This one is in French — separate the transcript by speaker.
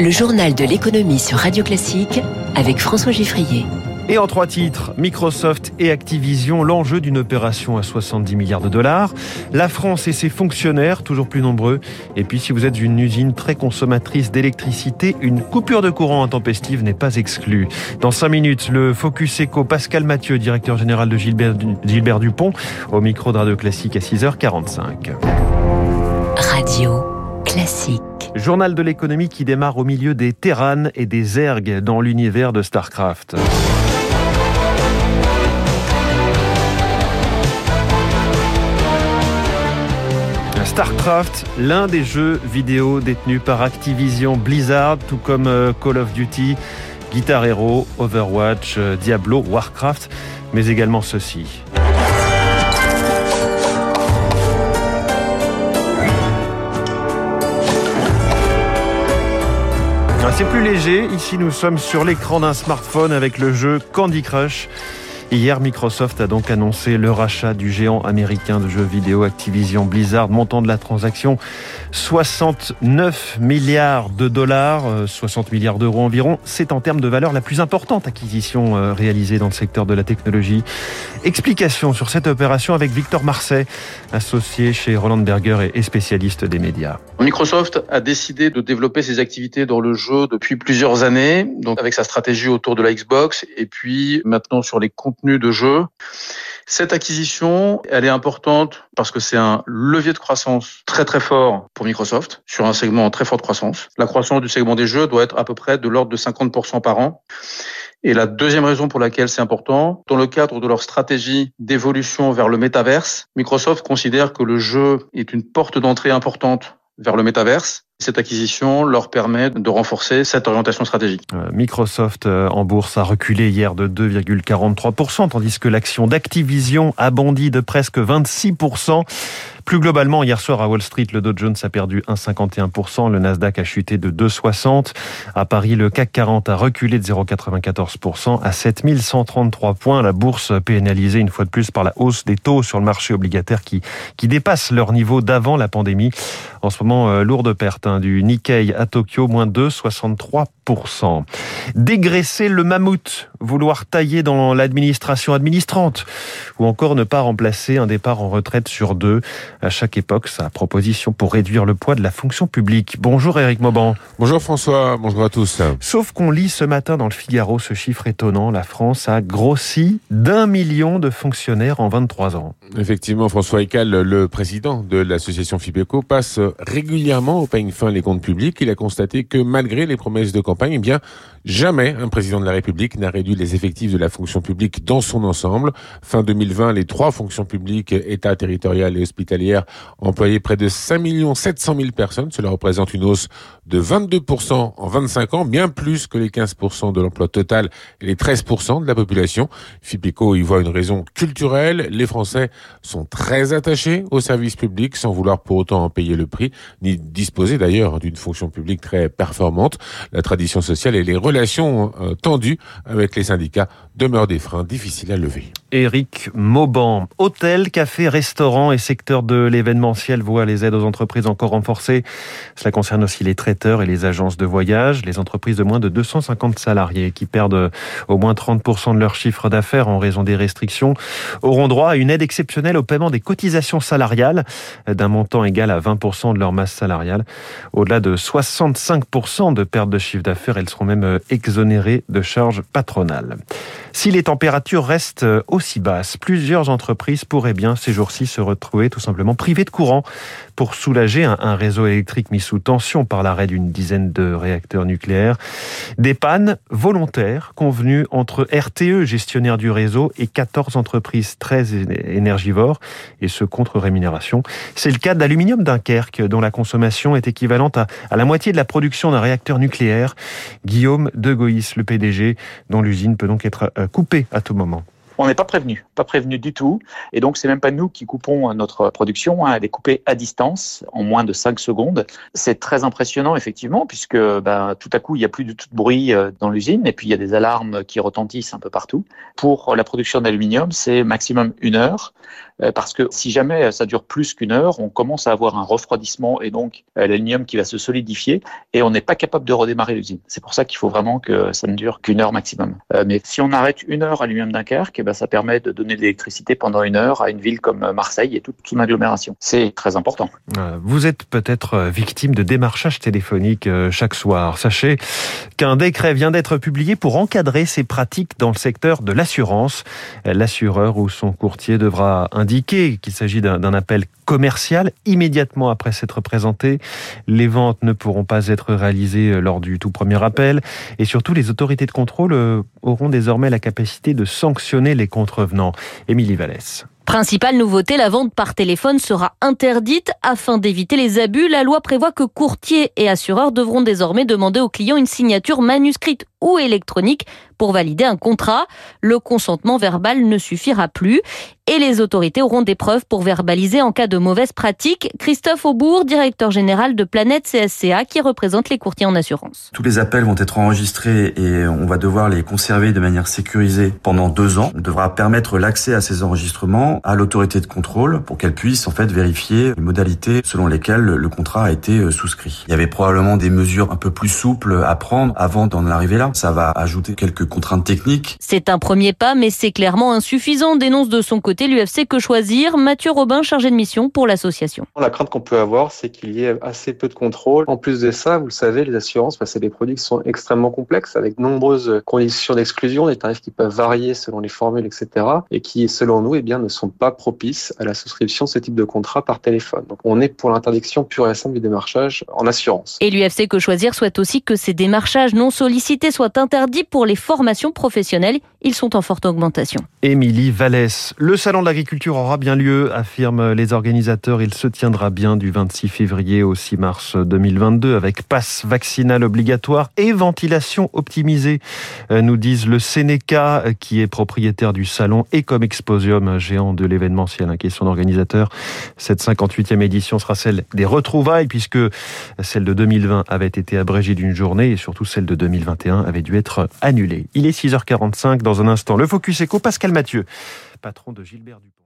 Speaker 1: Le journal de l'économie sur Radio Classique avec François Giffrier.
Speaker 2: Et en trois titres, Microsoft et Activision, l'enjeu d'une opération à 70 milliards de dollars. La France et ses fonctionnaires, toujours plus nombreux. Et puis si vous êtes une usine très consommatrice d'électricité, une coupure de courant intempestive n'est pas exclue. Dans cinq minutes, le Focus Eco, Pascal Mathieu, directeur général de Gilbert, Gilbert Dupont, au micro de Radio Classique à 6h45.
Speaker 1: Radio Classique.
Speaker 2: Journal de l'économie qui démarre au milieu des Terran et des Ergs dans l'univers de StarCraft. StarCraft, l'un des jeux vidéo détenus par Activision Blizzard, tout comme euh, Call of Duty, Guitar Hero, Overwatch, euh, Diablo, Warcraft, mais également ceci. C'est plus léger, ici nous sommes sur l'écran d'un smartphone avec le jeu Candy Crush. Hier, Microsoft a donc annoncé le rachat du géant américain de jeux vidéo Activision Blizzard. Montant de la transaction 69 milliards de dollars, 60 euh, milliards d'euros environ. C'est en termes de valeur la plus importante acquisition euh, réalisée dans le secteur de la technologie. Explication sur cette opération avec Victor Marseille, associé chez Roland Berger et spécialiste des médias.
Speaker 3: Microsoft a décidé de développer ses activités dans le jeu depuis plusieurs années, donc avec sa stratégie autour de la Xbox et puis maintenant sur les contenus de jeu. Cette acquisition, elle est importante parce que c'est un levier de croissance très très fort pour Microsoft sur un segment en très forte croissance. La croissance du segment des jeux doit être à peu près de l'ordre de 50% par an. Et la deuxième raison pour laquelle c'est important, dans le cadre de leur stratégie d'évolution vers le métaverse, Microsoft considère que le jeu est une porte d'entrée importante vers le métaverse cette acquisition leur permet de renforcer cette orientation stratégique.
Speaker 2: Euh, Microsoft euh, en bourse a reculé hier de 2,43%, tandis que l'action d'Activision a bondi de presque 26%. Plus globalement, hier soir à Wall Street, le Dow Jones a perdu 1,51%, le Nasdaq a chuté de 2,60%. À Paris, le CAC 40 a reculé de 0,94% à 7133 points. La bourse pénalisée une fois de plus par la hausse des taux sur le marché obligataire qui, qui dépasse leur niveau d'avant la pandémie. En ce moment, euh, lourde perte du Nikkei à Tokyo, moins 2,63%. Dégraisser le mammouth, vouloir tailler dans l'administration administrante ou encore ne pas remplacer un départ en retraite sur deux à chaque époque sa proposition pour réduire le poids de la fonction publique. Bonjour Eric Mauban.
Speaker 4: Bonjour François, bonjour à tous.
Speaker 2: Sauf qu'on lit ce matin dans le Figaro ce chiffre étonnant, la France a grossi d'un million de fonctionnaires en 23 ans.
Speaker 4: Effectivement, François Ecal, le président de l'association Fibeco, passe régulièrement au peigne fin les comptes publics. Il a constaté que malgré les promesses de campagne, eh bien, jamais un président de la République n'a réduit les effectifs de la fonction publique dans son ensemble. Fin 2020, les trois fonctions publiques, État, territorial et hospitalière, employaient près de 5 700 000 personnes. Cela représente une hausse de 22% en 25 ans, bien plus que les 15% de l'emploi total et les 13% de la population. Fipeco y voit une raison culturelle. Les Français sont très attachés au service public sans vouloir pour autant en payer le prix, ni disposer d'ailleurs d'une fonction publique très performante. La tradition sociale et les relations euh, tendues avec les syndicats demeurent des freins difficiles à lever.
Speaker 2: Éric Mauban, hôtel, café, restaurant et secteur de l'événementiel voient les aides aux entreprises encore renforcées. Cela concerne aussi les traiteurs et les agences de voyage, les entreprises de moins de 250 salariés qui perdent au moins 30% de leur chiffre d'affaires en raison des restrictions auront droit à une aide exceptionnelle au paiement des cotisations salariales d'un montant égal à 20% de leur masse salariale. Au-delà de 65% de perte de chiffre d'affaires, elles seront même exonérées de charges patronales. Si les températures restent aussi basses, plusieurs entreprises pourraient bien ces jours-ci se retrouver tout simplement privées de courant pour soulager un, réseau électrique mis sous tension par l'arrêt d'une dizaine de réacteurs nucléaires. Des pannes volontaires convenues entre RTE, gestionnaire du réseau, et 14 entreprises très énergivores, et ce contre rémunération. C'est le cas d'Aluminium Dunkerque, dont la consommation est équivalente à, à la moitié de la production d'un réacteur nucléaire. Guillaume De Goïs, le PDG, dont l'usine peut donc être euh, coupée à tout moment.
Speaker 5: On n'est pas prévenu, pas prévenu du tout. Et donc, c'est même pas nous qui coupons notre production. Hein. Elle est coupée à distance en moins de 5 secondes. C'est très impressionnant, effectivement, puisque ben, tout à coup, il n'y a plus du tout de bruit euh, dans l'usine. Et puis, il y a des alarmes qui retentissent un peu partout. Pour la production d'aluminium, c'est maximum une heure. euh, parce que si jamais ça dure plus qu'une heure, on commence à avoir un refroidissement et donc l'aluminium qui va se solidifier et on n'est pas capable de redémarrer l'usine. C'est pour ça qu'il faut vraiment que ça ne dure qu'une heure maximum. mais si on arrête une heure à l'aluminium Dunkerque, ben, ça permet de donner de l'électricité pendant une heure à une ville comme Marseille et toute son agglomération. C'est très important.
Speaker 2: Vous êtes peut-être victime de démarchage téléphonique chaque soir. Sachez qu'un décret vient d'être publié pour encadrer ces pratiques dans le secteur de l'assurance. L'assureur ou son courtier devra indiquer qu'il s'agit d'un appel commercial immédiatement après s'être présenté. Les ventes ne pourront pas être réalisées lors du tout premier appel et surtout les autorités de contrôle euh, auront désormais la capacité de sanctionner les contrevenants. Émilie Vallès.
Speaker 6: Principale nouveauté, la vente par téléphone sera interdite afin d'éviter les abus. La loi prévoit que courtiers et assureurs devront désormais demander aux clients une signature manuscrite ou électronique pour valider un contrat. Le consentement verbal ne suffira plus et les autorités auront des preuves pour verbaliser en cas de mauvaise pratique. Christophe Aubourg, directeur général de Planète CSCA, qui représente les courtiers en assurance.
Speaker 7: Tous les appels vont être enregistrés et on va devoir les conserver de manière sécurisée pendant deux ans. On devra permettre l'accès à ces enregistrements à l'autorité de contrôle pour qu'elle puisse en fait vérifier les modalités selon lesquelles le contrat a été euh, souscrit. Il y avait probablement des mesures un peu plus souples à prendre avant d'en arriver là. Ça va ajouter quelques contraintes techniques.
Speaker 6: C'est un premier pas, mais c'est clairement insuffisant, dénonce de son côté l'UFC Que Choisir? Mathieu Robin, chargé de mission pour l'association.
Speaker 8: La crainte qu'on peut avoir, c'est qu'il y ait assez peu de contrôle. En plus de ça, vous le savez, les assurances, bah, c'est des produits qui sont extrêmement complexes, avec nombreuses conditions d'exclusion, des tarifs qui peuvent varier selon les formules, etc., et qui, selon nous, eh bien, ne sont pas propices à la souscription de ce type de contrat par téléphone. Donc, on est pour l'interdiction pure et simple du démarchage en assurance.
Speaker 6: Et l'UFC Que Choisir souhaite aussi que ces démarchages non sollicités soient interdits pour les formations professionnelles. Ils sont en forte augmentation.
Speaker 2: Émilie Vallès. Le salon de l'agriculture aura bien lieu, affirment les organisateurs. Il se tiendra bien du 26 février au 6 mars 2022 avec passe vaccinal obligatoire et ventilation optimisée, euh, nous disent le Sénéca qui est propriétaire du salon et comme exposium géant de l'événementiel, un question d'organisateur. Cette 58e édition sera celle des retrouvailles puisque celle de 2020 avait été abrégée d'une journée et surtout celle de 2021 avait dû être annulée. Il est 6h45 dans un instant. Le Focus Eco, Pascal Mathieu, patron de Gilbert Dupont.